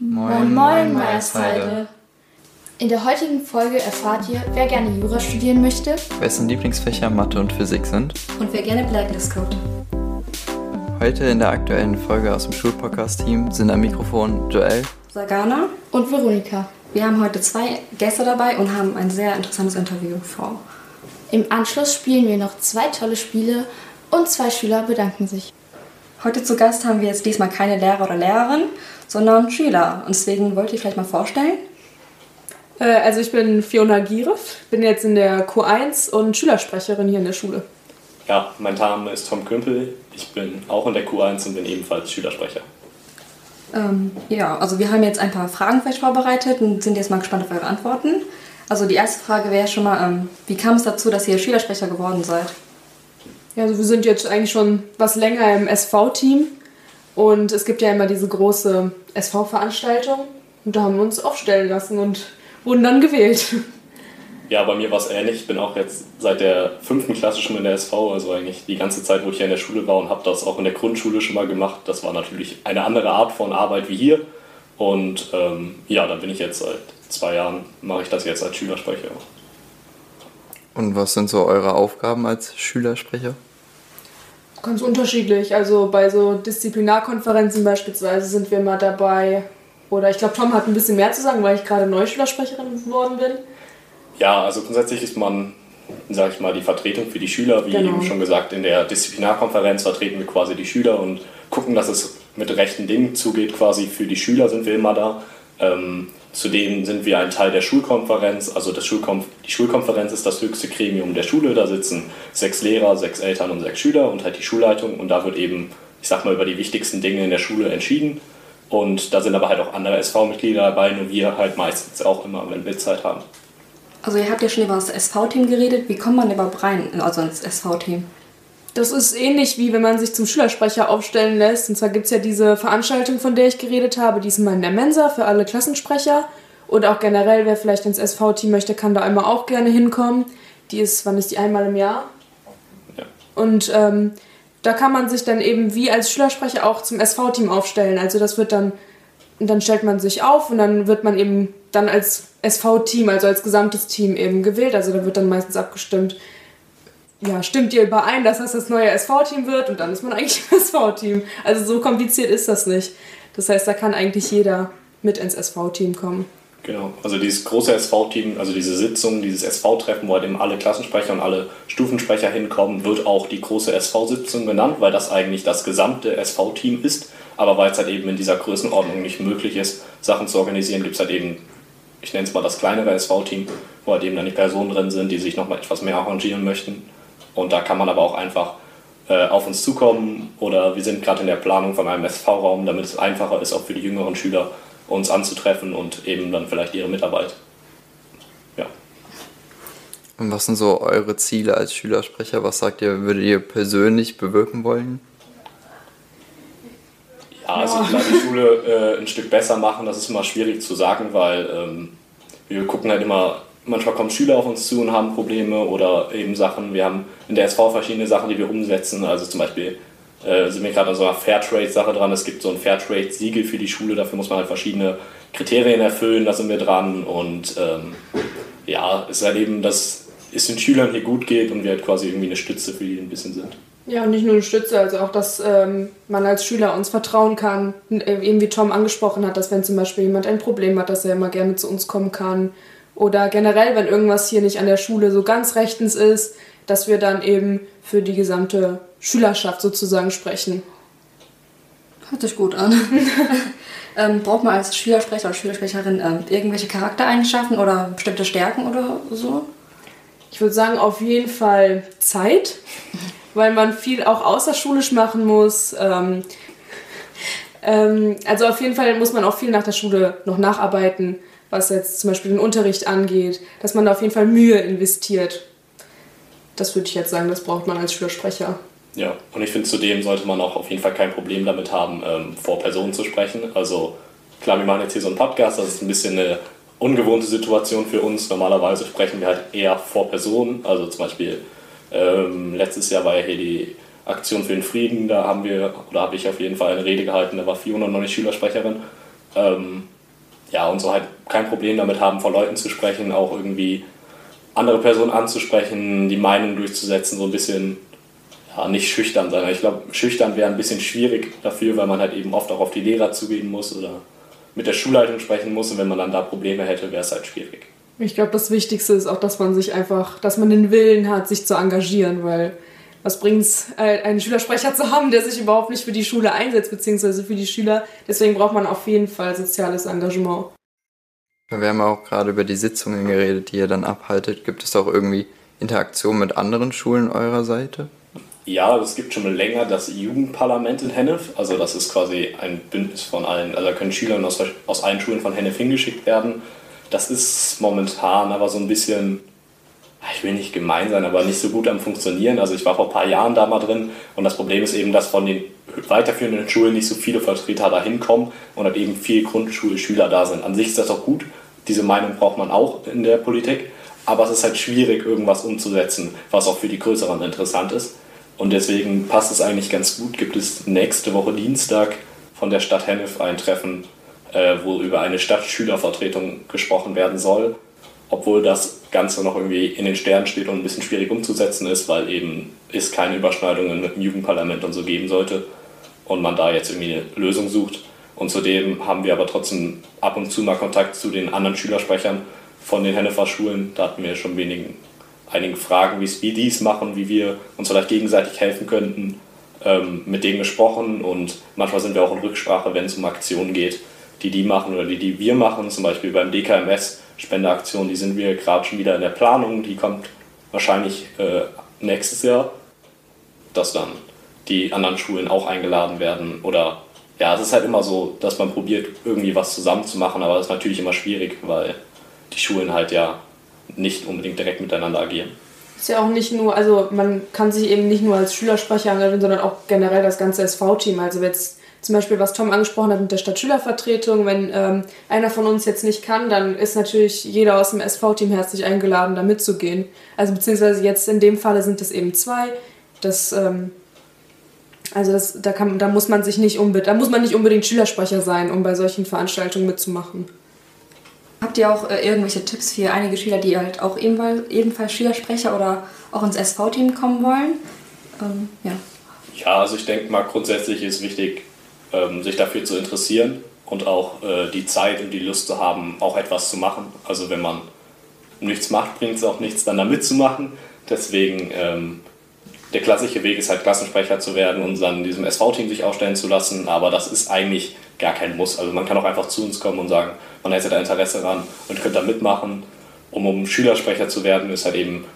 Moin, moin, Meiersheide. In der heutigen Folge erfahrt ihr, wer gerne Jura studieren möchte, wessen Lieblingsfächer Mathe und Physik sind und wer gerne Blacklist guckt. Heute in der aktuellen Folge aus dem Schulpodcast-Team sind am Mikrofon Joel, Sagana und Veronika. Wir haben heute zwei Gäste dabei und haben ein sehr interessantes Interview vor. Im Anschluss spielen wir noch zwei tolle Spiele und zwei Schüler bedanken sich. Heute zu Gast haben wir jetzt diesmal keine Lehrer oder Lehrerin, sondern Schüler. Und deswegen wollt ihr vielleicht mal vorstellen? Äh, also ich bin Fiona Gierev, bin jetzt in der Q1 und Schülersprecherin hier in der Schule. Ja, mein Name ist Tom Kümpel. Ich bin auch in der Q1 und bin ebenfalls Schülersprecher. Ähm, ja, also wir haben jetzt ein paar Fragen vielleicht vorbereitet und sind jetzt mal gespannt auf eure Antworten. Also die erste Frage wäre schon mal, ähm, wie kam es dazu, dass ihr Schülersprecher geworden seid? Ja, also wir sind jetzt eigentlich schon was länger im SV-Team und es gibt ja immer diese große SV-Veranstaltung und da haben wir uns aufstellen lassen und wurden dann gewählt. Ja, bei mir war es ähnlich. Ich bin auch jetzt seit der fünften Klasse schon in der SV, also eigentlich die ganze Zeit, wo ich hier in der Schule war und habe das auch in der Grundschule schon mal gemacht. Das war natürlich eine andere Art von Arbeit wie hier. Und ähm, ja, da bin ich jetzt seit zwei Jahren, mache ich das jetzt als Schülersprecher. Und was sind so eure Aufgaben als Schülersprecher? Ganz unterschiedlich. Also bei so Disziplinarkonferenzen beispielsweise sind wir mal dabei. Oder ich glaube, Tom hat ein bisschen mehr zu sagen, weil ich gerade Neuschülersprecherin geworden bin. Ja, also grundsätzlich ist man, sage ich mal, die Vertretung für die Schüler. Wie genau. eben schon gesagt, in der Disziplinarkonferenz vertreten wir quasi die Schüler und gucken, dass es mit rechten Dingen zugeht. Quasi für die Schüler sind wir immer da. Ähm, Zudem sind wir ein Teil der Schulkonferenz. Also Schulkonf die Schulkonferenz ist das höchste Gremium der Schule. Da sitzen sechs Lehrer, sechs Eltern und sechs Schüler und halt die Schulleitung. Und da wird eben, ich sag mal, über die wichtigsten Dinge in der Schule entschieden. Und da sind aber halt auch andere SV-Mitglieder dabei, nur wir halt meistens auch immer, wenn wir Zeit haben. Also ihr habt ja schon über das SV-Team geredet. Wie kommt man überhaupt rein, also ins SV-Team? Das ist ähnlich wie wenn man sich zum Schülersprecher aufstellen lässt. Und zwar gibt es ja diese Veranstaltung, von der ich geredet habe, die ist immer in der Mensa für alle Klassensprecher. Und auch generell, wer vielleicht ins SV-Team möchte, kann da einmal auch gerne hinkommen. Die ist, wann ist die einmal im Jahr? Ja. Und ähm, da kann man sich dann eben wie als Schülersprecher auch zum SV-Team aufstellen. Also das wird dann, dann stellt man sich auf und dann wird man eben dann als SV-Team, also als gesamtes Team eben gewählt. Also da wird dann meistens abgestimmt, ja, stimmt ihr überein, dass das das neue SV-Team wird und dann ist man eigentlich im SV-Team. Also so kompliziert ist das nicht. Das heißt, da kann eigentlich jeder mit ins SV-Team kommen. Genau, also dieses große SV-Team, also diese Sitzung, dieses SV-Treffen, wo halt eben alle Klassensprecher und alle Stufensprecher hinkommen, wird auch die große SV-Sitzung genannt, weil das eigentlich das gesamte SV-Team ist. Aber weil es halt eben in dieser Größenordnung nicht möglich ist, Sachen zu organisieren, gibt es halt eben, ich nenne es mal das kleinere SV-Team, wo halt eben dann die Personen drin sind, die sich nochmal etwas mehr arrangieren möchten. Und da kann man aber auch einfach äh, auf uns zukommen oder wir sind gerade in der Planung von einem SV-Raum, damit es einfacher ist, auch für die jüngeren Schüler uns anzutreffen und eben dann vielleicht ihre Mitarbeit. Ja. Und was sind so eure Ziele als Schülersprecher? Was sagt ihr, würdet ihr persönlich bewirken wollen? Ja, also glaube, die Schule äh, ein Stück besser machen, das ist immer schwierig zu sagen, weil ähm, wir gucken halt immer manchmal kommen Schüler auf uns zu und haben Probleme oder eben Sachen. Wir haben in der SV verschiedene Sachen, die wir umsetzen. Also zum Beispiel äh, sind wir gerade an so einer Fairtrade-Sache dran. Es gibt so ein Fairtrade-Siegel für die Schule. Dafür muss man halt verschiedene Kriterien erfüllen. Da sind wir dran. Und ähm, ja, es ist halt eben, dass es den Schülern hier gut geht und wir halt quasi irgendwie eine Stütze für die ein bisschen sind. Ja, und nicht nur eine Stütze, also auch, dass ähm, man als Schüler uns vertrauen kann. Eben wie Tom angesprochen hat, dass wenn zum Beispiel jemand ein Problem hat, dass er immer gerne zu uns kommen kann oder generell, wenn irgendwas hier nicht an der Schule so ganz rechtens ist, dass wir dann eben für die gesamte Schülerschaft sozusagen sprechen. Hört sich gut an. ähm, braucht man als Schülersprecher oder Schülersprecherin ähm, irgendwelche Charaktereigenschaften oder bestimmte Stärken oder so? Ich würde sagen, auf jeden Fall Zeit, weil man viel auch außerschulisch machen muss. Ähm, ähm, also auf jeden Fall muss man auch viel nach der Schule noch nacharbeiten was jetzt zum Beispiel den Unterricht angeht, dass man da auf jeden Fall Mühe investiert. Das würde ich jetzt sagen, das braucht man als Schülersprecher. Ja, und ich finde, zudem sollte man auch auf jeden Fall kein Problem damit haben, ähm, vor Personen zu sprechen. Also klar, wir machen jetzt hier so einen Podcast, das ist ein bisschen eine ungewohnte Situation für uns. Normalerweise sprechen wir halt eher vor Personen. Also zum Beispiel ähm, letztes Jahr war ja hier die Aktion für den Frieden, da haben wir, oder habe ich auf jeden Fall eine Rede gehalten, da war Fiona noch nicht Schülersprecherin. Ähm, ja, und so halt kein Problem damit haben, vor Leuten zu sprechen, auch irgendwie andere Personen anzusprechen, die Meinung durchzusetzen, so ein bisschen ja, nicht schüchtern sein. Ich glaube, schüchtern wäre ein bisschen schwierig dafür, weil man halt eben oft auch auf die Lehrer zugehen muss oder mit der Schulleitung sprechen muss und wenn man dann da Probleme hätte, wäre es halt schwierig. Ich glaube, das Wichtigste ist auch, dass man sich einfach, dass man den Willen hat, sich zu engagieren, weil was bringt es, äh, einen Schülersprecher zu haben, der sich überhaupt nicht für die Schule einsetzt, beziehungsweise für die Schüler. Deswegen braucht man auf jeden Fall soziales Engagement. Wir haben auch gerade über die Sitzungen geredet, die ihr dann abhaltet. Gibt es auch irgendwie Interaktion mit anderen Schulen eurer Seite? Ja, es gibt schon länger das Jugendparlament in Hennef. Also das ist quasi ein Bündnis von allen. Also da können Schüler aus, aus allen Schulen von Hennef hingeschickt werden. Das ist momentan aber so ein bisschen ich will nicht gemein sein, aber nicht so gut am Funktionieren. Also ich war vor ein paar Jahren da mal drin und das Problem ist eben, dass von den weiterführenden Schulen nicht so viele Vertreter da hinkommen und halt eben viele Grundschulschüler da sind. An sich ist das auch gut, diese Meinung braucht man auch in der Politik, aber es ist halt schwierig, irgendwas umzusetzen, was auch für die Größeren interessant ist. Und deswegen passt es eigentlich ganz gut. Gibt es nächste Woche Dienstag von der Stadt Hennef ein Treffen, äh, wo über eine Stadtschülervertretung gesprochen werden soll obwohl das Ganze noch irgendwie in den Sternen steht und ein bisschen schwierig umzusetzen ist, weil eben es keine Überschneidungen mit dem Jugendparlament und so geben sollte und man da jetzt irgendwie eine Lösung sucht. Und zudem haben wir aber trotzdem ab und zu mal Kontakt zu den anderen Schülersprechern von den Hennefer Schulen. Da hatten wir schon wenigen, einige Fragen, wie die es machen, wie wir uns vielleicht gegenseitig helfen könnten, ähm, mit denen gesprochen. Und manchmal sind wir auch in Rücksprache, wenn es um Aktionen geht, die die machen oder die, die wir machen, zum Beispiel beim DKMS Spendeaktion, die sind wir gerade schon wieder in der Planung, die kommt wahrscheinlich äh, nächstes Jahr, dass dann die anderen Schulen auch eingeladen werden oder ja, es ist halt immer so, dass man probiert, irgendwie was zusammenzumachen, aber das ist natürlich immer schwierig, weil die Schulen halt ja nicht unbedingt direkt miteinander agieren. Ist ja auch nicht nur, also man kann sich eben nicht nur als Schülersprecher engagieren, sondern auch generell das ganze SV-Team. Also jetzt zum Beispiel, was Tom angesprochen hat mit der Stadtschülervertretung, wenn ähm, einer von uns jetzt nicht kann, dann ist natürlich jeder aus dem SV-Team herzlich eingeladen, da mitzugehen. Also beziehungsweise jetzt in dem Falle sind es eben zwei. Das, ähm, also das, da, kann, da, muss man sich nicht unbedingt, da muss man nicht unbedingt Schülersprecher sein, um bei solchen Veranstaltungen mitzumachen. Habt ihr auch äh, irgendwelche Tipps für einige Schüler, die halt auch ebenfalls, ebenfalls Schülersprecher oder auch ins SV-Team kommen wollen? Ähm, ja. Ja, also ich denke mal, grundsätzlich ist wichtig, ähm, sich dafür zu interessieren und auch äh, die Zeit und die Lust zu haben, auch etwas zu machen. Also wenn man nichts macht, bringt es auch nichts, dann da mitzumachen. Deswegen ähm, der klassische Weg ist halt Klassensprecher zu werden und dann diesem SV-Team sich aufstellen zu lassen, aber das ist eigentlich gar kein Muss. Also man kann auch einfach zu uns kommen und sagen, man hätte da Interesse daran und könnte da mitmachen. Um, um Schülersprecher zu werden, ist halt eben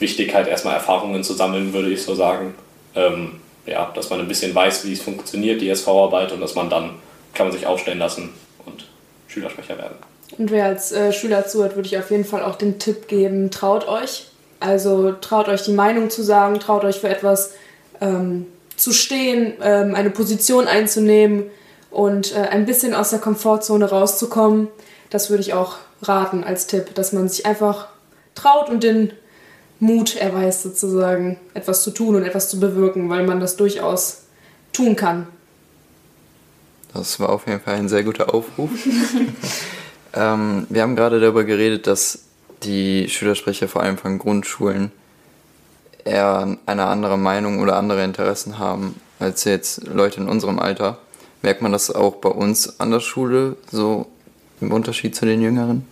wichtig, halt erstmal Erfahrungen zu sammeln, würde ich so sagen. Ähm, ja, dass man ein bisschen weiß, wie es funktioniert, die SV-Arbeit, und dass man dann kann man sich aufstellen lassen und Schülersprecher werden. Und wer als äh, Schüler zuhört, würde ich auf jeden Fall auch den Tipp geben, traut euch. Also traut euch die Meinung zu sagen, traut euch für etwas ähm, zu stehen, ähm, eine Position einzunehmen und äh, ein bisschen aus der Komfortzone rauszukommen. Das würde ich auch raten als Tipp, dass man sich einfach traut und den Mut erweist, sozusagen etwas zu tun und etwas zu bewirken, weil man das durchaus tun kann. Das war auf jeden Fall ein sehr guter Aufruf. ähm, wir haben gerade darüber geredet, dass die Schülersprecher vor allem von Grundschulen eher eine andere Meinung oder andere Interessen haben als jetzt Leute in unserem Alter. Merkt man das auch bei uns an der Schule, so im Unterschied zu den Jüngeren?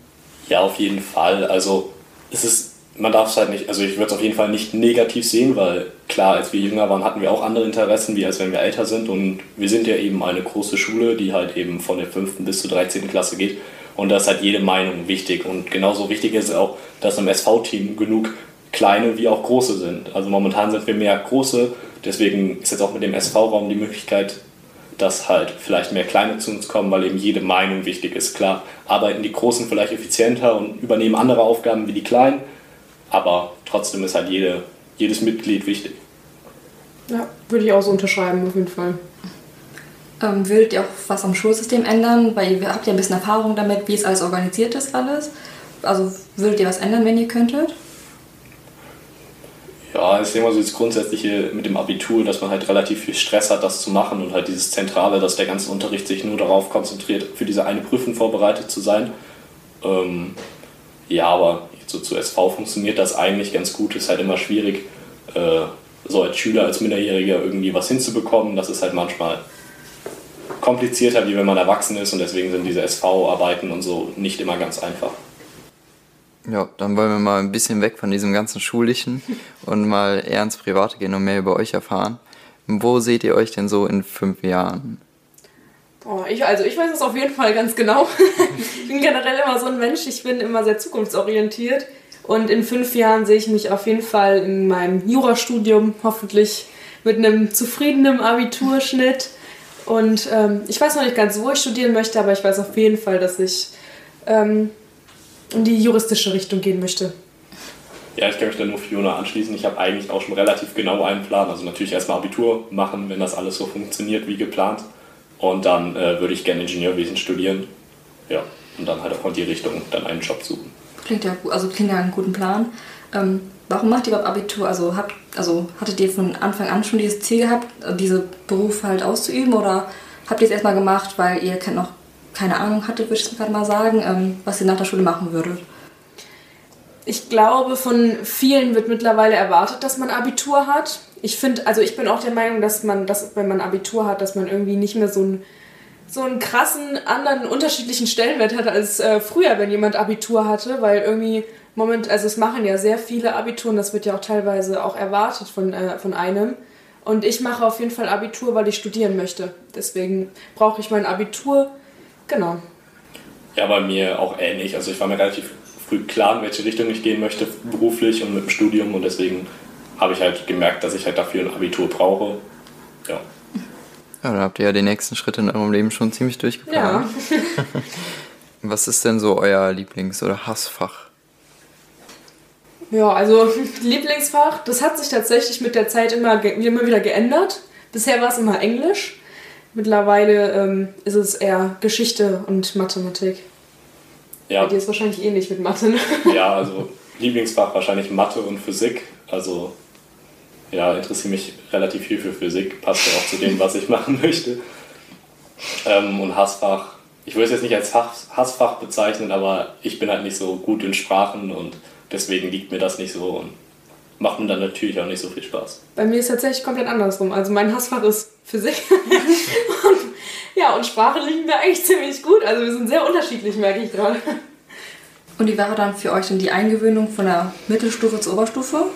Ja, auf jeden Fall. Also es ist man darf es halt nicht, also ich würde es auf jeden Fall nicht negativ sehen, weil klar, als wir jünger waren, hatten wir auch andere Interessen, wie als wenn wir älter sind. Und wir sind ja eben eine große Schule, die halt eben von der 5. bis zur 13. Klasse geht. Und da ist halt jede Meinung wichtig. Und genauso wichtig ist es auch, dass im SV-Team genug kleine wie auch große sind. Also momentan sind wir mehr große, deswegen ist jetzt auch mit dem SV-Raum die Möglichkeit, dass halt vielleicht mehr Kleine zu uns kommen, weil eben jede Meinung wichtig ist. Klar, arbeiten die Großen vielleicht effizienter und übernehmen andere Aufgaben wie die Kleinen aber trotzdem ist halt jede, jedes Mitglied wichtig. Ja, würde ich auch so unterschreiben, auf jeden Fall. Ähm, würdet ihr auch was am Schulsystem ändern? Weil ihr habt ja ein bisschen Erfahrung damit, wie es alles organisiert ist, alles. Also würdet ihr was ändern, wenn ihr könntet? Ja, ich denke mal so das Grundsätzliche mit dem Abitur, dass man halt relativ viel Stress hat, das zu machen und halt dieses Zentrale, dass der ganze Unterricht sich nur darauf konzentriert, für diese eine Prüfung vorbereitet zu sein. Ähm, ja, aber so zu SV funktioniert das eigentlich ganz gut. Ist halt immer schwierig, äh, so als Schüler, als Minderjähriger irgendwie was hinzubekommen. Das ist halt manchmal komplizierter, wie wenn man erwachsen ist und deswegen sind diese SV-Arbeiten und so nicht immer ganz einfach. Ja, dann wollen wir mal ein bisschen weg von diesem ganzen Schulischen und mal eher ins Private gehen und mehr über euch erfahren. Wo seht ihr euch denn so in fünf Jahren? Oh, ich, also ich weiß es auf jeden Fall ganz genau. ich bin generell immer so ein Mensch, ich bin immer sehr zukunftsorientiert. Und in fünf Jahren sehe ich mich auf jeden Fall in meinem Jurastudium, hoffentlich mit einem zufriedenen Abiturschnitt. Und ähm, ich weiß noch nicht ganz, wo ich studieren möchte, aber ich weiß auf jeden Fall, dass ich ähm, in die juristische Richtung gehen möchte. Ja, ich kann mich da nur Fiona anschließen. Ich habe eigentlich auch schon relativ genau einen Plan. Also natürlich erstmal Abitur machen, wenn das alles so funktioniert wie geplant. Und dann äh, würde ich gerne Ingenieurwesen studieren. Ja, und dann halt auch in die Richtung dann einen Job suchen. Klingt ja, also klingt ja einen guten Plan. Ähm, warum macht ihr überhaupt Abitur? Also, habt, also hattet ihr von Anfang an schon dieses Ziel gehabt, diese Berufe halt auszuüben? Oder habt ihr es erstmal gemacht, weil ihr noch keine Ahnung hattet, würde ich gerade mal sagen, ähm, was ihr nach der Schule machen würdet? Ich glaube, von vielen wird mittlerweile erwartet, dass man Abitur hat. Ich finde, also ich bin auch der Meinung, dass man, dass, wenn man Abitur hat, dass man irgendwie nicht mehr so einen, so einen krassen, anderen, unterschiedlichen Stellenwert hat als äh, früher, wenn jemand Abitur hatte, weil irgendwie Moment, also es machen ja sehr viele Abituren, das wird ja auch teilweise auch erwartet von, äh, von einem. Und ich mache auf jeden Fall Abitur, weil ich studieren möchte. Deswegen brauche ich mein Abitur. Genau. Ja, bei mir auch ähnlich. Also ich war mir relativ früh klar, in welche Richtung ich gehen möchte, beruflich und mit dem Studium. Und deswegen habe ich halt gemerkt, dass ich halt dafür ein Abitur brauche. Ja. Ja, dann habt ihr ja die nächsten Schritte in eurem Leben schon ziemlich durchgeplant. Ja. Was ist denn so euer Lieblings- oder Hassfach? Ja, also Lieblingsfach, das hat sich tatsächlich mit der Zeit immer, immer wieder geändert. Bisher war es immer Englisch. Mittlerweile ähm, ist es eher Geschichte und Mathematik. Ja. Bei dir ist wahrscheinlich ähnlich mit Mathe. Ne? Ja, also Lieblingsfach wahrscheinlich Mathe und Physik. Also ja, interessiere mich relativ viel für Physik. Passt ja auch zu dem, was ich machen möchte. Ähm, und Hassfach, ich würde es jetzt nicht als Hassfach bezeichnen, aber ich bin halt nicht so gut in Sprachen und deswegen liegt mir das nicht so und macht mir dann natürlich auch nicht so viel Spaß. Bei mir ist es tatsächlich komplett andersrum. Also mein Hassfach ist Physik. und, ja, und Sprache liegt mir eigentlich ziemlich gut. Also wir sind sehr unterschiedlich, merke ich gerade. Und wie wäre dann für euch denn die Eingewöhnung von der Mittelstufe zur Oberstufe?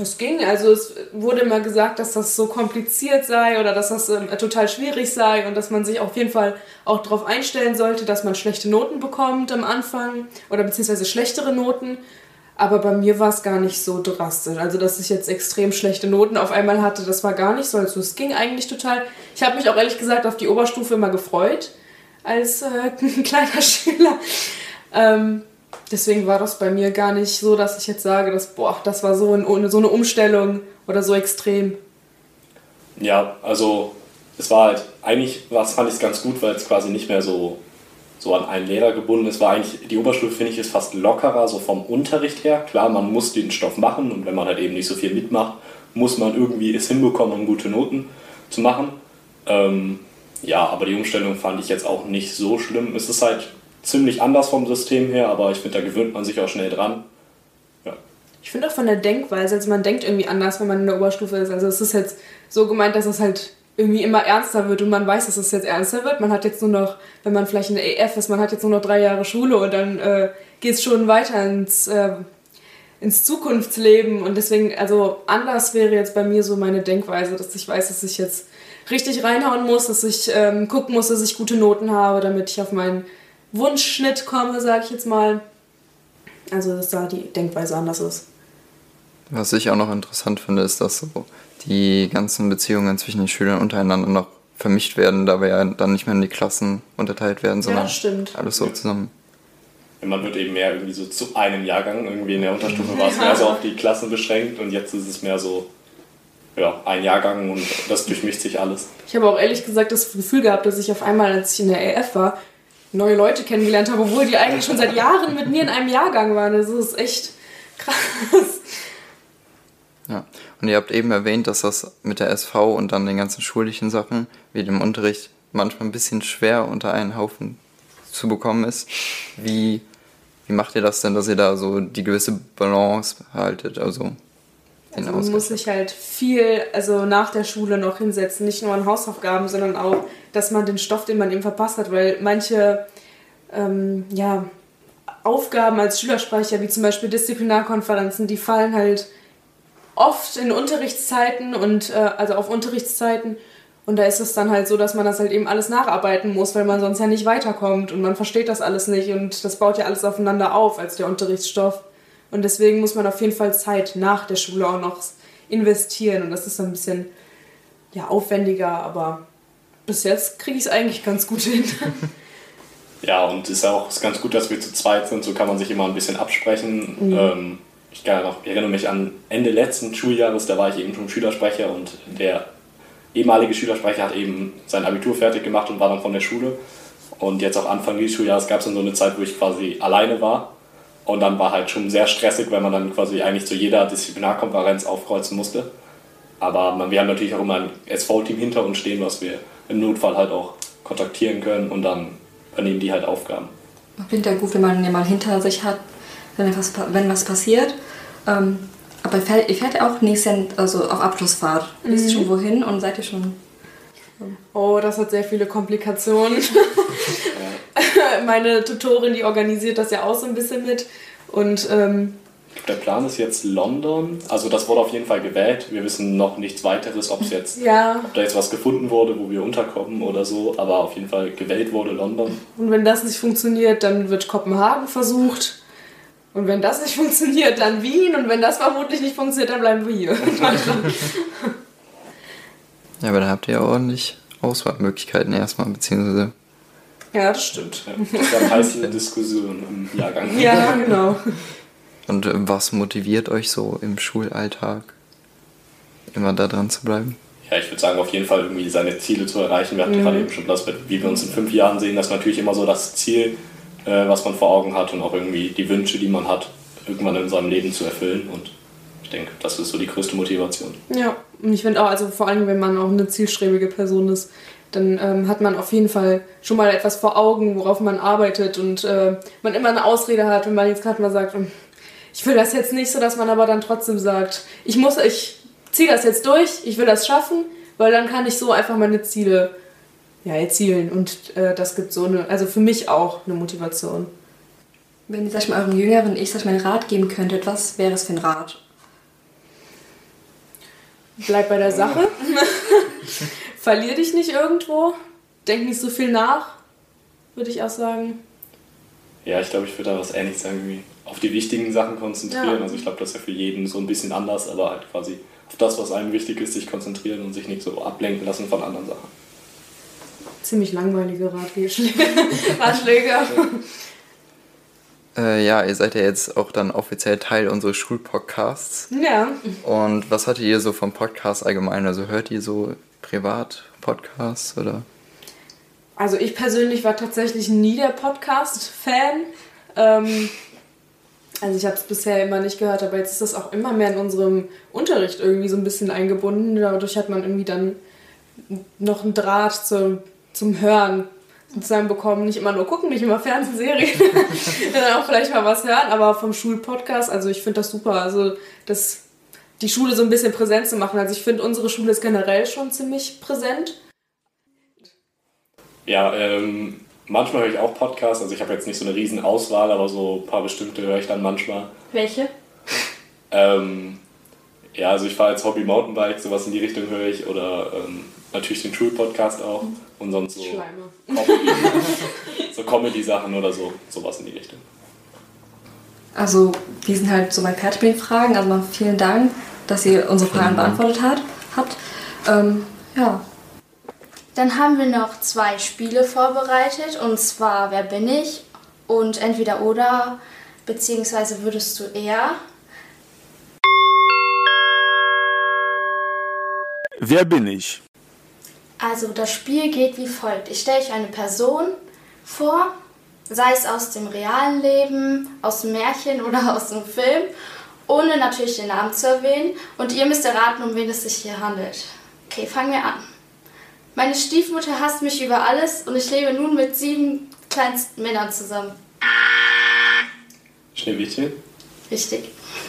Es ging, also es wurde immer gesagt, dass das so kompliziert sei oder dass das äh, total schwierig sei und dass man sich auf jeden Fall auch darauf einstellen sollte, dass man schlechte Noten bekommt am Anfang oder beziehungsweise schlechtere Noten. Aber bei mir war es gar nicht so drastisch. Also, dass ich jetzt extrem schlechte Noten auf einmal hatte, das war gar nicht so. Also, es ging eigentlich total. Ich habe mich auch ehrlich gesagt auf die Oberstufe immer gefreut, als äh, kleiner Schüler. Ähm, deswegen war das bei mir gar nicht so, dass ich jetzt sage, dass, boah, das war so, ein, so eine Umstellung oder so extrem. Ja, also es war halt, eigentlich was fand ich es ganz gut, weil es quasi nicht mehr so, so an einen Lehrer gebunden ist. War eigentlich, die Oberstufe finde ich ist fast lockerer, so vom Unterricht her. Klar, man muss den Stoff machen und wenn man halt eben nicht so viel mitmacht, muss man irgendwie es hinbekommen, um gute Noten zu machen. Ähm, ja, aber die Umstellung fand ich jetzt auch nicht so schlimm. Es ist halt ziemlich anders vom System her, aber ich finde, da gewöhnt man sich auch schnell dran. Ja. Ich finde auch von der Denkweise, also man denkt irgendwie anders, wenn man in der Oberstufe ist. Also es ist jetzt so gemeint, dass es halt irgendwie immer ernster wird und man weiß, dass es jetzt ernster wird. Man hat jetzt nur noch, wenn man vielleicht in der EF ist, man hat jetzt nur noch drei Jahre Schule und dann äh, geht es schon weiter ins, äh, ins Zukunftsleben und deswegen, also anders wäre jetzt bei mir so meine Denkweise, dass ich weiß, dass ich jetzt richtig reinhauen muss, dass ich ähm, gucken muss, dass ich gute Noten habe, damit ich auf meinen Wunschschnitt komme, sage ich jetzt mal. Also, dass da die Denkweise anders ist. Was ich auch noch interessant finde, ist, dass so die ganzen Beziehungen zwischen den Schülern untereinander noch vermischt werden, da wir ja dann nicht mehr in die Klassen unterteilt werden, sondern ja, alles so zusammen. Man wird eben mehr irgendwie so zu einem Jahrgang, irgendwie in der Unterstufe war es mehr so auf die Klassen beschränkt und jetzt ist es mehr so ja, ein Jahrgang und das durchmischt sich alles. Ich habe auch ehrlich gesagt das Gefühl gehabt, dass ich auf einmal, als ich in der EF war, neue Leute kennengelernt habe, obwohl die eigentlich schon seit Jahren mit mir in einem Jahrgang waren. Das ist echt krass. Ja, und ihr habt eben erwähnt, dass das mit der SV und dann den ganzen schulischen Sachen, wie dem Unterricht, manchmal ein bisschen schwer unter einen Haufen zu bekommen ist. Wie, wie macht ihr das denn, dass ihr da so die gewisse Balance haltet? Also, also man muss sich halt viel, also nach der Schule noch hinsetzen, nicht nur an Hausaufgaben, sondern auch, dass man den Stoff, den man eben verpasst hat, weil manche ähm, ja, Aufgaben als Schülersprecher, wie zum Beispiel Disziplinarkonferenzen, die fallen halt oft in Unterrichtszeiten und äh, also auf Unterrichtszeiten. Und da ist es dann halt so, dass man das halt eben alles nacharbeiten muss, weil man sonst ja nicht weiterkommt und man versteht das alles nicht und das baut ja alles aufeinander auf als der Unterrichtsstoff. Und deswegen muss man auf jeden Fall Zeit nach der Schule auch noch investieren und das ist ein bisschen ja, aufwendiger, aber bis jetzt kriege ich es eigentlich ganz gut hin. Ja, und es ist auch ist ganz gut, dass wir zu zweit sind, so kann man sich immer ein bisschen absprechen. Mhm. Ähm, ich, noch, ich erinnere mich an Ende letzten Schuljahres, da war ich eben schon Schülersprecher und der ehemalige Schülersprecher hat eben sein Abitur fertig gemacht und war dann von der Schule. Und jetzt auch Anfang dieses Schuljahres gab es dann so eine Zeit, wo ich quasi alleine war. Und dann war halt schon sehr stressig, weil man dann quasi eigentlich zu jeder Disziplinarkonferenz aufkreuzen musste. Aber man, wir haben natürlich auch immer ein SV-Team hinter uns stehen, was wir im Notfall halt auch kontaktieren können und dann übernehmen die halt Aufgaben. Ich finde ja gut, wenn man jemanden hinter sich hat, wenn was, wenn was passiert. Ähm, aber ihr fährt, ihr fährt auch nächstes Jahr also auf Abschlussfahrt. Mhm. Wisst ihr schon wohin und seid ihr schon? Oh, das hat sehr viele Komplikationen. Meine Tutorin, die organisiert das ja auch so ein bisschen mit. Und ähm, der Plan ist jetzt London. Also das wurde auf jeden Fall gewählt. Wir wissen noch nichts weiteres, ob es jetzt, ja. ob da jetzt was gefunden wurde, wo wir unterkommen oder so. Aber auf jeden Fall gewählt wurde London. Und wenn das nicht funktioniert, dann wird Kopenhagen versucht. Und wenn das nicht funktioniert, dann Wien. Und wenn das vermutlich nicht funktioniert, dann bleiben wir hier ja, aber da habt ihr ja ordentlich Auswahlmöglichkeiten erstmal, beziehungsweise. Ja, das stimmt. Ja, das gab heiße Diskussionen im Jahrgang. Ja, genau. Und äh, was motiviert euch so im Schulalltag, immer da dran zu bleiben? Ja, ich würde sagen, auf jeden Fall irgendwie seine Ziele zu erreichen. Wir hatten mhm. gerade eben schon das, wie wir uns in fünf Jahren sehen, das ist natürlich immer so das Ziel, äh, was man vor Augen hat und auch irgendwie die Wünsche, die man hat, irgendwann in seinem Leben zu erfüllen. Und ich denke, das ist so die größte Motivation. Ja, und ich finde auch, also vor allem, wenn man auch eine zielstrebige Person ist, dann ähm, hat man auf jeden Fall schon mal etwas vor Augen, worauf man arbeitet und äh, man immer eine Ausrede hat, wenn man jetzt gerade mal sagt, ich will das jetzt nicht so, dass man aber dann trotzdem sagt, ich muss, ich ziehe das jetzt durch, ich will das schaffen, weil dann kann ich so einfach meine Ziele ja, erzielen und äh, das gibt so eine, also für mich auch eine Motivation. Wenn ihr, sag ich mal, eurem jüngeren Ich, sag ich mal, einen Rat geben könntet, was wäre es für ein Rat? Bleib bei der Sache. Verlier dich nicht irgendwo. Denk nicht so viel nach, würde ich auch sagen. Ja, ich glaube, ich würde da was ähnliches sagen, wie auf die wichtigen Sachen konzentrieren. Ja. Also ich glaube, das ist ja für jeden so ein bisschen anders, aber halt quasi auf das, was einem wichtig ist, sich konzentrieren und sich nicht so ablenken lassen von anderen Sachen. Ziemlich langweilige Ratschläge. Äh, ja, ihr seid ja jetzt auch dann offiziell Teil unseres Schulpodcasts. Ja. Und was hattet ihr so vom Podcast allgemein? Also hört ihr so privat Podcasts oder? Also ich persönlich war tatsächlich nie der Podcast-Fan. Ähm, also ich habe es bisher immer nicht gehört, aber jetzt ist das auch immer mehr in unserem Unterricht irgendwie so ein bisschen eingebunden. Dadurch hat man irgendwie dann noch einen Draht zum, zum Hören sozusagen bekommen. Nicht immer nur gucken, nicht immer Fernsehserien, sondern auch vielleicht mal was hören, aber vom Schulpodcast, also ich finde das super. Also das, die Schule so ein bisschen präsent zu machen. Also ich finde, unsere Schule ist generell schon ziemlich präsent. Ja, ähm, Manchmal höre ich auch Podcasts, also ich habe jetzt nicht so eine riesen Auswahl, aber so ein paar bestimmte höre ich dann manchmal. Welche? Ähm, ja, also ich fahre als Hobby Mountainbike, sowas in die Richtung höre ich oder ähm, natürlich den Schulpodcast auch mhm. und sonst so Comedy, so Comedy-Sachen oder so, sowas in die Richtung. Also wir sind halt so bei Fertigfragen, also mal vielen Dank, dass ihr unsere Fragen beantwortet hat, habt. Ähm, ja, dann haben wir noch zwei Spiele vorbereitet und zwar Wer bin ich und entweder oder beziehungsweise würdest du eher. Wer bin ich? Also das Spiel geht wie folgt. Ich stelle euch eine Person vor, sei es aus dem realen Leben, aus dem Märchen oder aus dem Film ohne natürlich den Namen zu erwähnen. Und ihr müsst erraten, um wen es sich hier handelt. Okay, fangen wir an. Meine Stiefmutter hasst mich über alles und ich lebe nun mit sieben kleinsten Männern zusammen. Schneewittchen? Richtig.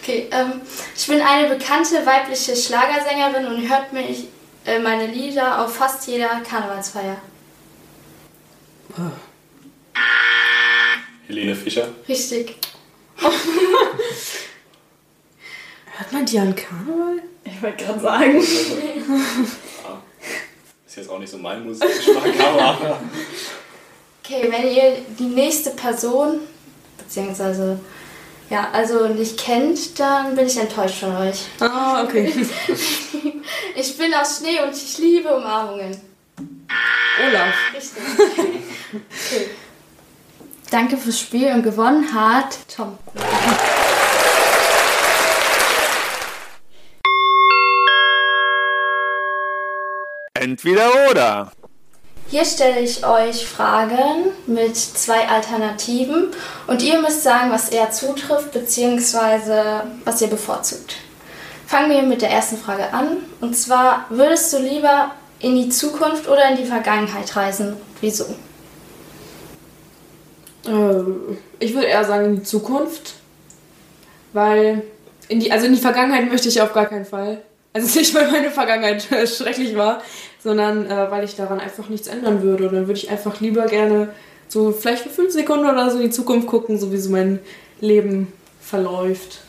okay, ähm, ich bin eine bekannte weibliche Schlagersängerin und hört mich äh, meine Lieder auf fast jeder Karnevalsfeier. Helene Fischer? Richtig. Hört man die an Karneval? Ich wollte gerade sagen. Ja. Ist jetzt auch nicht so mein Musikgeschmack, aber Okay, wenn ihr die nächste Person, beziehungsweise, ja, also nicht kennt, dann bin ich enttäuscht von euch. Ah, okay. Ich bin aus Schnee und ich liebe Umarmungen. Olaf. Richtig. Okay. Danke fürs Spiel und gewonnen hat Tom. Entweder oder. Hier stelle ich euch Fragen mit zwei Alternativen und ihr müsst sagen, was eher zutrifft bzw. was ihr bevorzugt. Fangen wir mit der ersten Frage an. Und zwar, würdest du lieber in die Zukunft oder in die Vergangenheit reisen? Wieso? Äh, ich würde eher sagen in die Zukunft. Weil in die, also in die Vergangenheit möchte ich auf gar keinen Fall. Also nicht, weil meine Vergangenheit schrecklich war, sondern äh, weil ich daran einfach nichts ändern würde. Und dann würde ich einfach lieber gerne so vielleicht für fünf Sekunden oder so in die Zukunft gucken, so wie so mein Leben verläuft.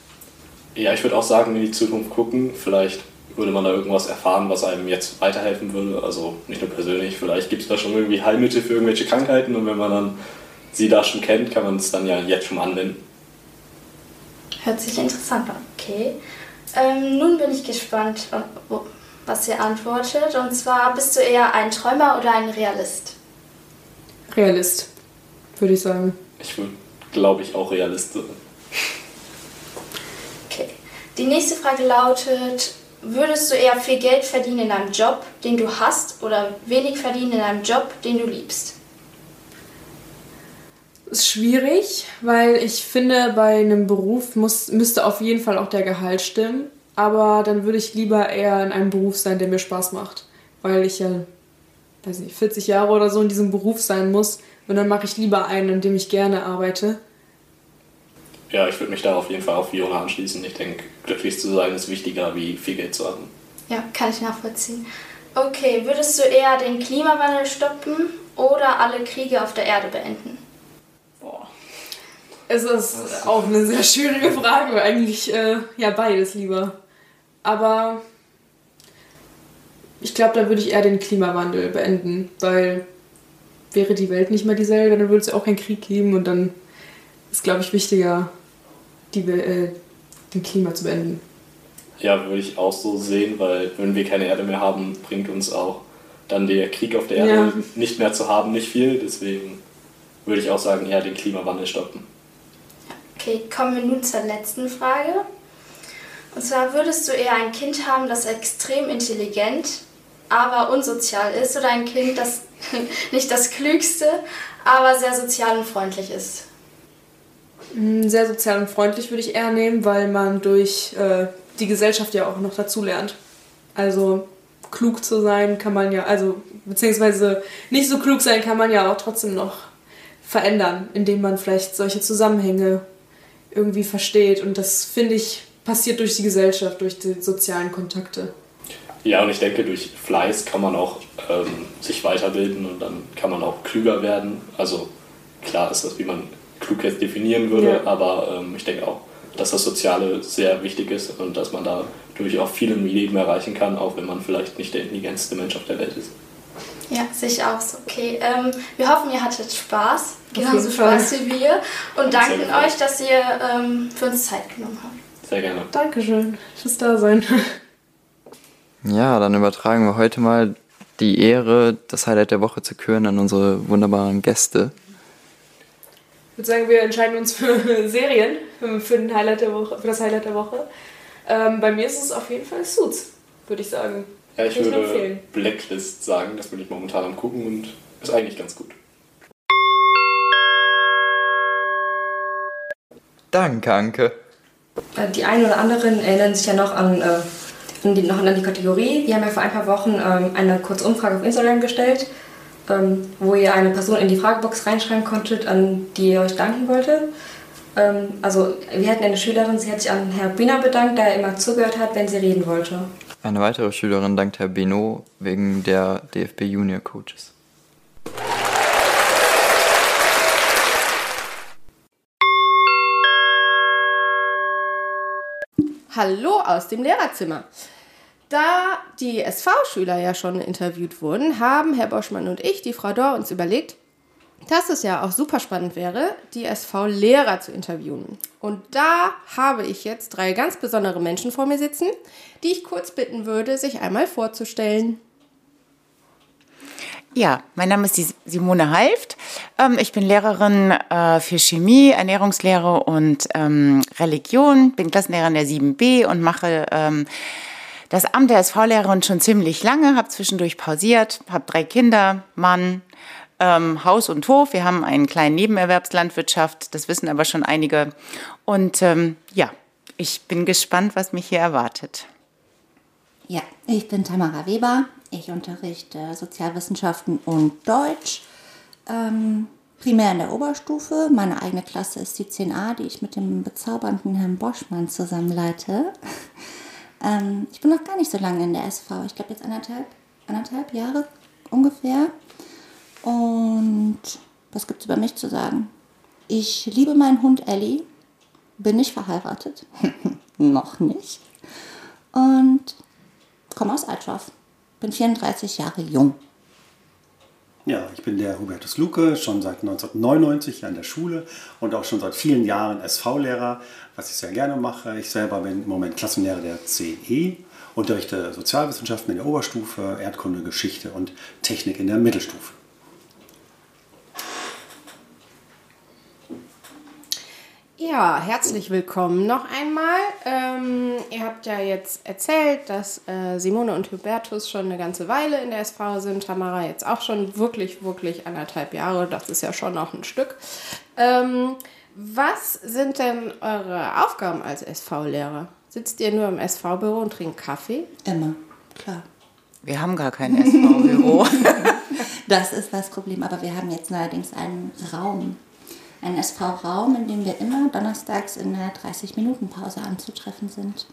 ja, ich würde auch sagen, in die Zukunft gucken. Vielleicht würde man da irgendwas erfahren, was einem jetzt weiterhelfen würde. Also nicht nur persönlich, vielleicht gibt es da schon irgendwie Heilmittel für irgendwelche Krankheiten und wenn man dann sie da schon kennt, kann man es dann ja jetzt schon anwenden. Hört sich interessant an. Okay. Ähm, nun bin ich gespannt, was ihr antwortet. Und zwar, bist du eher ein Träumer oder ein Realist? Realist, würde ich sagen. Ich würde, glaube ich, auch Realist sein. Okay. Die nächste Frage lautet, würdest du eher viel Geld verdienen in einem Job, den du hast, oder wenig verdienen in einem Job, den du liebst? Ist schwierig, weil ich finde, bei einem Beruf muss, müsste auf jeden Fall auch der Gehalt stimmen. Aber dann würde ich lieber eher in einem Beruf sein, der mir Spaß macht. Weil ich ja, weiß nicht, 40 Jahre oder so in diesem Beruf sein muss. Und dann mache ich lieber einen, in dem ich gerne arbeite. Ja, ich würde mich da auf jeden Fall auf Fiona anschließen. Ich denke, glücklich zu sein ist wichtiger, wie viel Geld zu haben. Ja, kann ich nachvollziehen. Okay, würdest du eher den Klimawandel stoppen oder alle Kriege auf der Erde beenden? Es ist auch eine sehr schwierige Frage. Eigentlich, äh, ja, beides lieber. Aber ich glaube, da würde ich eher den Klimawandel beenden, weil wäre die Welt nicht mehr dieselbe, dann würde es auch keinen Krieg geben und dann ist, glaube ich, wichtiger, die, äh, den Klima zu beenden. Ja, würde ich auch so sehen, weil wenn wir keine Erde mehr haben, bringt uns auch dann der Krieg auf der Erde Ja. nicht mehr zu haben nicht viel. Deswegen würde ich auch sagen, eher den Klimawandel stoppen. Okay, kommen wir nun zur letzten Frage. Und zwar, würdest du eher ein Kind haben, das extrem intelligent, aber unsozial ist, oder ein Kind, das nicht das klügste, aber sehr sozial und freundlich ist? Mm, Sehr sozial und freundlich würde ich eher nehmen, weil man durch äh, die Gesellschaft ja auch noch dazu lernt. Also klug zu sein kann man ja, also beziehungsweise nicht so klug sein kann man ja auch trotzdem noch verändern, indem man vielleicht solche Zusammenhänge irgendwie versteht. Und das finde ich passiert durch die Gesellschaft, durch die sozialen Kontakte. Ja, und ich denke, durch Fleiß kann man auch ähm, sich weiterbilden und dann kann man auch klüger werden. Also klar ist das, wie man klug jetzt definieren würde, Ja. aber ähm, ich denke auch, dass das Soziale sehr wichtig ist und dass man dadurch auch viel im Leben erreichen kann, auch wenn man vielleicht nicht der intelligenteste Mensch auf der Welt ist. Ja, sehe ich auch so. Okay, ähm, wir hoffen, ihr hattet Spaß, genauso jeden Fall. Spaß wie wir und danken gefreut. euch, dass ihr ähm, für uns Zeit genommen habt. Sehr gerne. Dankeschön fürs Dasein. Ja, dann übertragen wir heute mal die Ehre, das Highlight der Woche zu küren an unsere wunderbaren Gäste. Ich würde sagen, wir entscheiden uns für Serien, für, für, den Highlight der Woche, für das Highlight der Woche. Ähm, bei mir ist es auf jeden Fall Suits, würde ich sagen. Ja, ich ich würde empfehlen. Blacklist sagen, das bin ich momentan am gucken und ist eigentlich ganz gut. Danke, Anke. Äh, die einen oder anderen erinnern sich ja noch an, äh, an, die, noch an die Kategorie. Wir haben ja vor ein paar Wochen ähm, eine kurze Umfrage auf Instagram gestellt, ähm, wo ihr eine Person in die Fragebox reinschreiben konntet, an die ihr euch danken wolltet. Ähm, also wir hatten eine Schülerin, sie hat sich an Herr Biener bedankt, da er immer zugehört hat, wenn sie reden wollte. Eine weitere Schülerin dankt Herr Beno wegen der DFB Junior Coaches. Hallo aus dem Lehrerzimmer. Da die SV-Schüler ja schon interviewt wurden, haben Herr Boschmann und ich, die Frau Dor, uns überlegt, dass es ja auch super spannend wäre, die SV-Lehrer zu interviewen. Und da habe ich jetzt drei ganz besondere Menschen vor mir sitzen, die ich kurz bitten würde, sich einmal vorzustellen. Ja, mein Name ist Simone Halft. Ähm, ich bin Lehrerin äh, für Chemie, Ernährungslehre und ähm, Religion, bin Klassenlehrerin der 7b und mache ähm, das Amt der SV-Lehrerin schon ziemlich lange, habe zwischendurch pausiert, habe drei Kinder, Mann, ähm, Haus und Hof. Wir haben einen kleinen Nebenerwerbslandwirtschaft, das wissen aber schon einige. Und ähm, ja, ich bin gespannt, was mich hier erwartet. Ja, ich bin Tamara Weber. Ich unterrichte Sozialwissenschaften und Deutsch. Ähm, primär in der Oberstufe. Meine eigene Klasse ist die 10a, die ich mit dem bezaubernden Herrn Boschmann zusammenleite. ähm, ich bin noch gar nicht so lange in der SV. Ich glaube jetzt anderthalb, anderthalb Jahre ungefähr. Und was gibt es über mich zu sagen? Ich liebe meinen Hund Ellie, bin nicht verheiratet, noch nicht. Und komme aus Altschorf, bin 34 Jahre jung. Ja, ich bin der Hubertus Luke, schon seit 1999 an der Schule und auch schon seit vielen Jahren SV-Lehrer, was ich sehr gerne mache. Ich selber bin im Moment Klassenlehrer der CE, unterrichte Sozialwissenschaften in der Oberstufe, Erdkunde, Geschichte und Technik in der Mittelstufe. Ja, herzlich willkommen noch einmal. Ähm, ihr habt ja jetzt erzählt, dass äh, Simone und Hubertus schon eine ganze Weile in der SV sind. Tamara jetzt auch schon wirklich, wirklich anderthalb Jahre. Das ist ja schon noch ein Stück. Ähm, was sind denn eure Aufgaben als SV-Lehrer? Sitzt ihr nur im SV-Büro und trinkt Kaffee? Immer, klar. Wir haben gar kein SV-Büro. das ist das Problem, aber wir haben jetzt neuerdings einen Raum ein SV-Raum, in dem wir immer donnerstags in der 30-Minuten-Pause anzutreffen sind.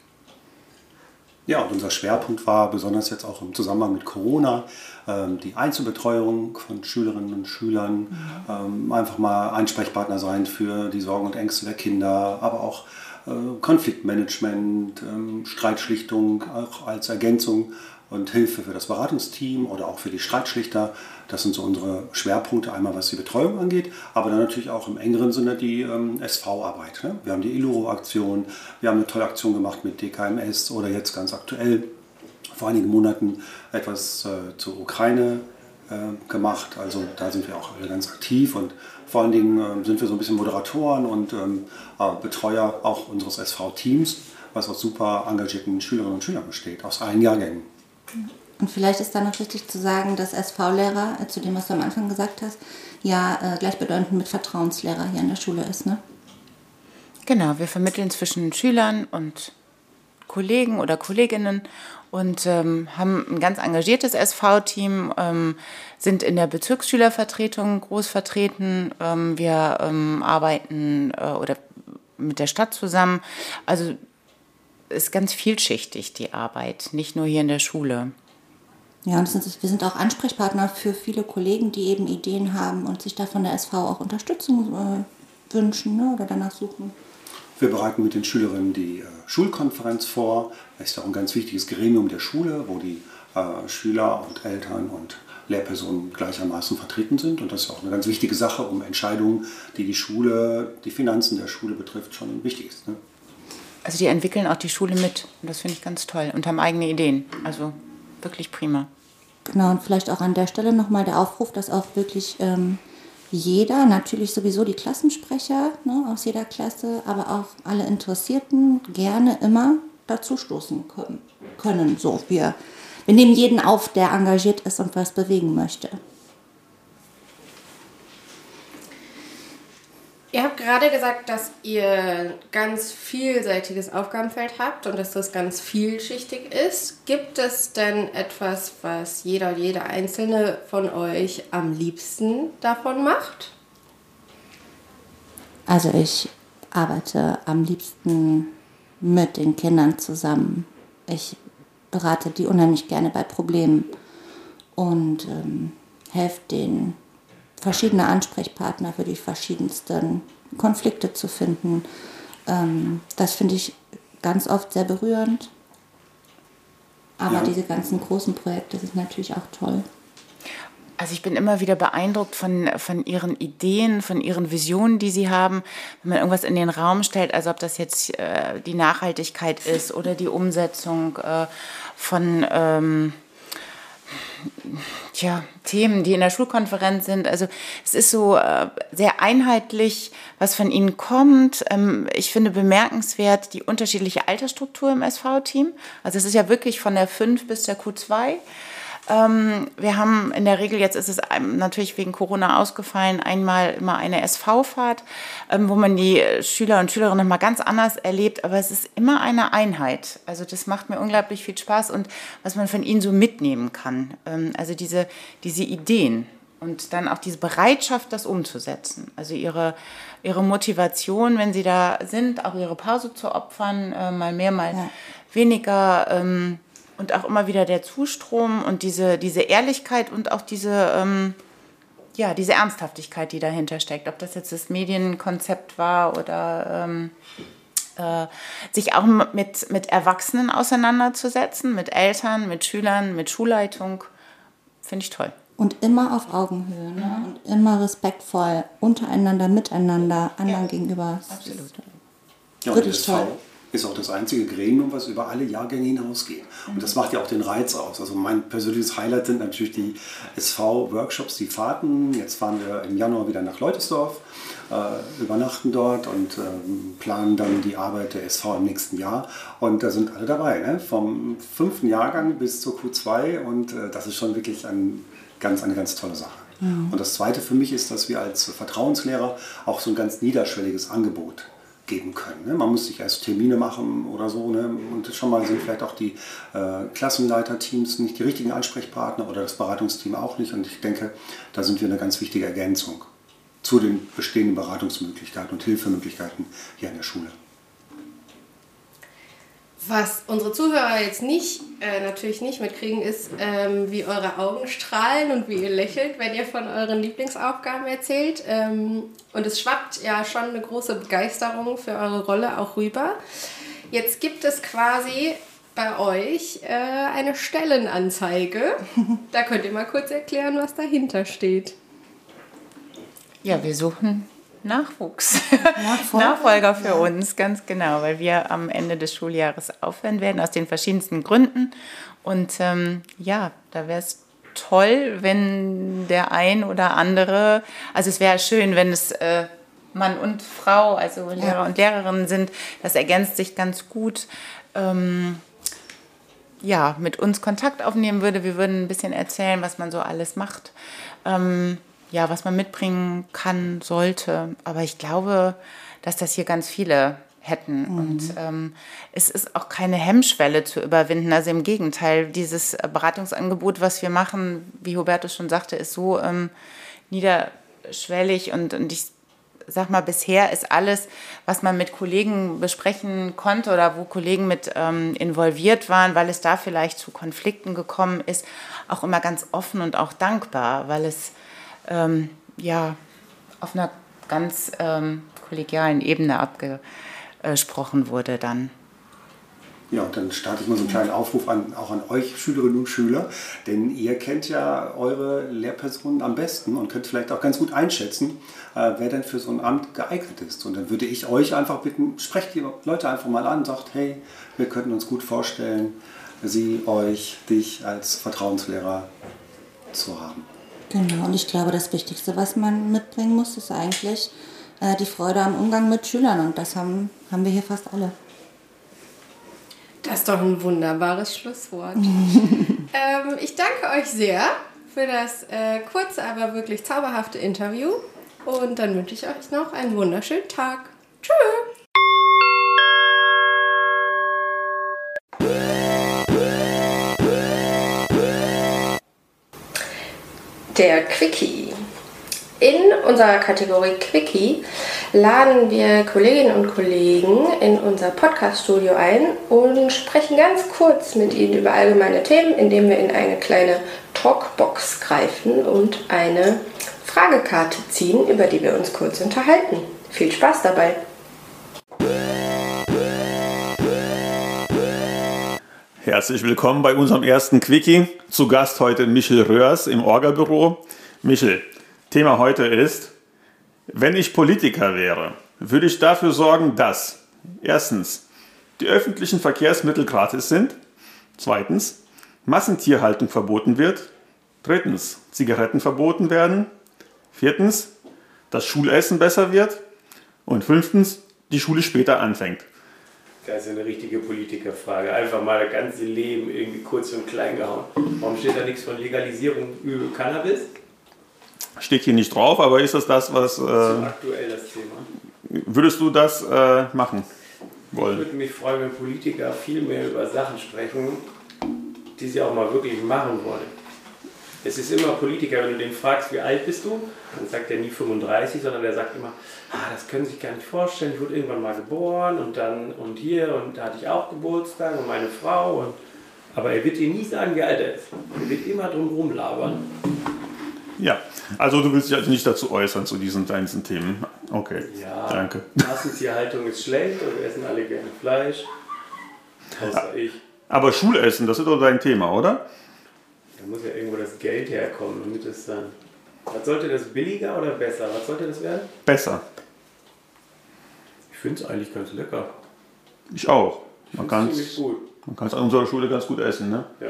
Ja, und unser Schwerpunkt war besonders jetzt auch im Zusammenhang mit Corona ähm, die Einzelbetreuung von Schülerinnen und Schülern, mhm. ähm, einfach mal Einsprechpartner sein für die Sorgen und Ängste der Kinder, aber auch äh, Konfliktmanagement, ähm, Streitschlichtung auch als Ergänzung und Hilfe für das Beratungsteam oder auch für die Streitschlichter. Das sind so unsere Schwerpunkte, einmal was die Betreuung angeht, aber dann natürlich auch im engeren Sinne die ähm, SV-Arbeit. Ne? Wir haben die Iluro-Aktion, wir haben eine tolle Aktion gemacht mit DKMS oder jetzt ganz aktuell vor einigen Monaten etwas äh, zur Ukraine äh, gemacht. Also da sind wir auch ganz aktiv und vor allen Dingen äh, sind wir so ein bisschen Moderatoren und ähm, äh, Betreuer auch unseres SV-Teams, was aus super engagierten Schülerinnen und Schülern besteht, aus allen Jahrgängen. Und vielleicht ist da noch wichtig zu sagen, dass SV-Lehrer, äh, zu dem, was du am Anfang gesagt hast, ja äh, gleichbedeutend mit Vertrauenslehrer hier an der Schule ist, ne? Genau, wir vermitteln zwischen Schülern und Kollegen oder Kolleginnen und ähm, haben ein ganz engagiertes SV-Team, ähm, sind in der Bezirksschülervertretung groß vertreten. Ähm, wir ähm, arbeiten äh, oder mit der Stadt zusammen. Also ist ganz vielschichtig, die Arbeit, nicht nur hier in der Schule. Ja, und sind, wir sind auch Ansprechpartner für viele Kollegen, die eben Ideen haben und sich da von der SV auch Unterstützung äh, wünschen ne, oder danach suchen. Wir bereiten mit den Schülerinnen die äh, Schulkonferenz vor. Das ist auch ein ganz wichtiges Gremium der Schule, wo die äh, Schüler und Eltern und Lehrpersonen gleichermaßen vertreten sind. Und das ist auch eine ganz wichtige Sache, um Entscheidungen, die die Schule, die Finanzen der Schule betrifft, schon wichtig ist. Ne? Also die entwickeln auch die Schule mit. Und das finde ich ganz toll und haben eigene Ideen. Also wirklich prima. Genau, und vielleicht auch an der Stelle nochmal der Aufruf, dass auch wirklich ähm, jeder, natürlich sowieso die Klassensprecher ne, aus jeder Klasse, aber auch alle Interessierten gerne immer dazu stoßen können. So, wir, wir nehmen jeden auf, der engagiert ist und was bewegen möchte. Ihr habt gerade gesagt, dass ihr ganz vielseitiges Aufgabenfeld habt und dass das ganz vielschichtig ist. Gibt es denn etwas, was jeder und jede einzelne von euch am liebsten davon macht? Also ich arbeite am liebsten mit den Kindern zusammen. Ich berate die unheimlich gerne bei Problemen und ähm, helfe denen, verschiedene Ansprechpartner für die verschiedensten Konflikte zu finden. Ähm, das finde ich ganz oft sehr berührend. Aber Ja. diese ganzen großen Projekte sind natürlich auch toll. Also ich bin immer wieder beeindruckt von, von ihren Ideen, von ihren Visionen, die sie haben. Wenn man irgendwas in den Raum stellt, also ob das jetzt äh, die Nachhaltigkeit ist oder die Umsetzung äh, von ähm, tja, Themen, die in der Schulkonferenz sind. Also es ist so äh, sehr einheitlich, was von ihnen kommt. Ähm, ich finde bemerkenswert die unterschiedliche Altersstruktur im SV-Team. Also es ist ja wirklich von der 5 bis der Q2. Ähm, wir haben in der Regel, jetzt ist es natürlich wegen Corona ausgefallen, einmal immer eine SV-Fahrt, ähm, wo man die Schüler und Schülerinnen mal ganz anders erlebt, aber es ist immer eine Einheit. Also das macht mir unglaublich viel Spaß und was man von ihnen so mitnehmen kann. Ähm, also diese, diese Ideen und dann auch diese Bereitschaft, das umzusetzen. Also ihre, ihre Motivation, wenn sie da sind, auch ihre Pause zu opfern, äh, mal mehr, mal weniger. Ähm, und auch immer wieder der Zustrom und diese, diese Ehrlichkeit und auch diese, ähm, ja, diese Ernsthaftigkeit, die dahinter steckt. Ob das jetzt das Medienkonzept war oder ähm, äh, sich auch mit, mit Erwachsenen auseinanderzusetzen, mit Eltern, mit Schülern, mit Schulleitung, finde ich toll. Und immer auf Augenhöhe ne? und immer respektvoll untereinander, miteinander, anderen gegenüber. Absolut. Ja, und Wirklich SV toll. Ist auch das einzige Gremium, was über alle Jahrgänge hinausgeht. Und das macht ja auch den Reiz aus. Also mein persönliches Highlight sind natürlich die SV-Workshops, die Fahrten. Jetzt fahren wir im Januar wieder nach Leutersdorf, äh, übernachten dort und ähm, planen dann die Arbeit der SV im nächsten Jahr. Und da sind alle dabei, ne? vom fünften Jahrgang bis zur Q2. Und äh, das ist schon wirklich ein, ganz, eine ganz tolle Sache. Und das Zweite für mich ist, dass wir als Vertrauenslehrer auch so ein ganz niederschwelliges Angebot geben können. Ne? Man muss sich erst Termine machen oder so. Ne? Und schon mal sind vielleicht auch die äh, Klassenleiterteams nicht die richtigen Ansprechpartner oder das Beratungsteam auch nicht. Und ich denke, da sind wir eine ganz wichtige Ergänzung zu den bestehenden Beratungsmöglichkeiten und Hilfemöglichkeiten hier an der Schule. Was unsere Zuhörer jetzt nicht, äh, natürlich nicht mitkriegen, ist, ähm, wie eure Augen strahlen und wie ihr lächelt, wenn ihr von euren Lieblingsaufgaben erzählt. Ähm, und es schwappt ja schon eine große Begeisterung für eure Rolle auch rüber. Jetzt gibt es quasi bei euch äh, eine Stellenanzeige. Da könnt ihr mal kurz erklären, was dahinter steht. Ja, wir suchen Nachwuchs. Nachfolger für uns, ganz genau, weil wir am Ende des Schuljahres aufhören werden, aus den verschiedensten Gründen. Und ähm, ja, da wäre es toll, wenn der ein oder andere, also es wäre schön, wenn es äh, Mann und Frau, also Lehrer und Lehrerinnen sind, das ergänzt sich ganz gut. Ähm, ja, mit uns Kontakt aufnehmen würde. Wir würden ein bisschen erzählen, was man so alles macht. Ähm, ja, was man mitbringen kann, sollte. Aber ich glaube, dass das hier ganz viele hätten. Und ähm, es ist auch keine Hemmschwelle zu überwinden. Also im Gegenteil, dieses Beratungsangebot, was wir machen, wie Hubertus schon sagte, ist so ähm, niederschwellig und, und ich sag mal, bisher ist alles, was man mit Kollegen besprechen konnte oder wo Kollegen mit ähm, involviert waren, weil es da vielleicht zu Konflikten gekommen ist, auch immer ganz offen und auch dankbar, weil es ähm, ja auf einer ganz ähm, kollegialen Ebene abgesprochen wurde dann. Ja, und dann starte ich mal so einen kleinen Aufruf an, auch an euch Schülerinnen und Schüler, denn ihr kennt ja eure Lehrpersonen am besten und könnt vielleicht auch ganz gut einschätzen, äh, wer denn für so ein Amt geeignet ist. Und dann würde ich euch einfach bitten, sprecht die Leute einfach mal an, sagt, hey, wir könnten uns gut vorstellen, sie, euch, dich als Vertrauenslehrer zu haben. Genau, und ich glaube, das Wichtigste, was man mitbringen muss, ist eigentlich äh, die Freude am Umgang mit Schülern. Und das haben, haben wir hier fast alle. Das ist doch ein wunderbares Schlusswort. ähm, ich danke euch sehr für das äh, kurze, aber wirklich zauberhafte Interview. Und dann wünsche ich euch noch einen wunderschönen Tag. Tschüss. Der Quickie. In unserer Kategorie Quickie laden wir Kolleginnen und Kollegen in unser Podcast-Studio ein und sprechen ganz kurz mit ihnen über allgemeine Themen, indem wir in eine kleine Talkbox greifen und eine Fragekarte ziehen, über die wir uns kurz unterhalten. Viel Spaß dabei! Herzlich willkommen bei unserem ersten Quickie. Zu Gast heute Michel Röhrs im Orga-Büro. Michel, Thema heute ist, wenn ich Politiker wäre, würde ich dafür sorgen, dass erstens die öffentlichen Verkehrsmittel gratis sind, zweitens Massentierhaltung verboten wird, drittens Zigaretten verboten werden, viertens das Schulessen besser wird und fünftens die Schule später anfängt. Das ist eine richtige Politikerfrage. Einfach mal das ganze Leben irgendwie kurz und klein gehauen. Warum steht da nichts von Legalisierung über Cannabis? Steht hier nicht drauf, aber ist das das, was. Äh, aktuell das Thema. Würdest du das äh, machen wollen? Ich würde mich freuen, wenn Politiker viel mehr über Sachen sprechen, die sie auch mal wirklich machen wollen. Es ist immer Politiker, wenn du den fragst, wie alt bist du, dann sagt er nie 35, sondern der sagt immer, ah, das können Sie sich gar nicht vorstellen, ich wurde irgendwann mal geboren und dann und hier und da hatte ich auch Geburtstag und meine Frau. Und, aber er wird dir nie sagen, wie alt er ist. Er wird immer drum rumlabern. Ja, also du willst dich also nicht dazu äußern zu diesen ganzen Themen. Okay, ja, danke. Massentierhaltung ist schlecht und wir essen alle gerne Fleisch. Außer ich. Aber Schulessen, das ist doch dein Thema, oder? Da muss ja irgendwo das Geld herkommen, damit es dann. Was sollte das billiger oder besser? Was sollte das werden? Besser. Ich finde es eigentlich ganz lecker. Ich auch. Man kann es man kann's an unserer Schule ganz gut essen, ne? Ja.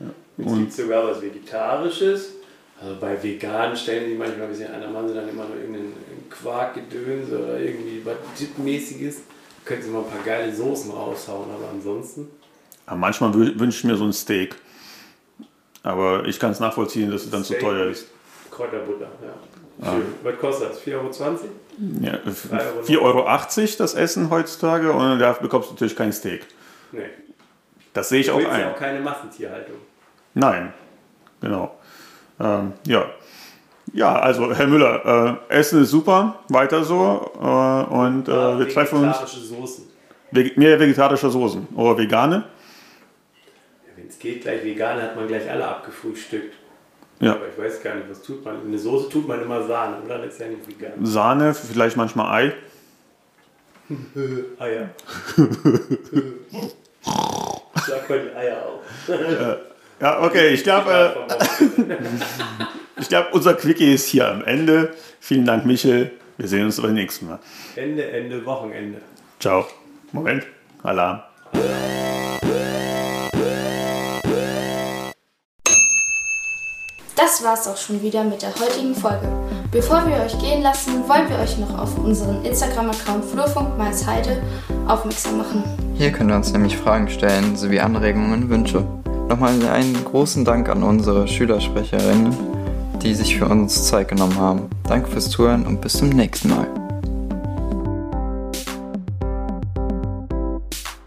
Ja. Es Und gibt sogar was Vegetarisches. Also bei Veganen stellen die manchmal ein bisschen an, da machen sie dann immer nur irgendeinen Quarkgedönse oder irgendwie was Dip-mäßiges. Können sie mal ein paar geile Soßen raushauen, aber ansonsten. aber manchmal wü- wünsche ich mir so ein Steak. Aber ich kann es nachvollziehen, dass es dann zu teuer ist. Kräuterbutter, ja. Ah. Was kostet das? 4,20 Euro? Ja, Drei Euro 4,80 Euro das Essen heutzutage und da bekommst du natürlich kein Steak. Nee. Das sehe ich auch willst ja ein. auch keine Massentierhaltung. Nein, genau. Ähm, ja. Ja, also Herr Müller, äh, Essen ist super, weiter so. Äh, und äh, wir treffen uns. Vegetarische Soßen. Veg mehr vegetarische Soßen. Oder vegane? Es geht, gleich vegan, hat man gleich alle abgefrühstückt. Ja. Aber ich weiß gar nicht, was tut man. In eine Soße tut man immer Sahne, oder? Das ist ja nicht vegan. Sahne, vielleicht manchmal Ei. Eier. Sag mal die Eier auf. Ja, okay, ich glaube, äh, ich glaube, unser Quickie ist hier am Ende. Vielen Dank, Michel. Wir sehen uns beim nächsten Mal. Ende, Ende, Wochenende. Ciao. Moment. Alarm. Das war's auch schon wieder mit der heutigen Folge. Bevor wir euch gehen lassen, wollen wir euch noch auf unseren Instagram-Account Flurfunk Heide aufmerksam machen. Hier könnt ihr uns nämlich Fragen stellen sowie Anregungen und Wünsche. Nochmal einen großen Dank an unsere Schülersprecherinnen, die sich für uns Zeit genommen haben. Danke fürs Zuhören und bis zum nächsten Mal.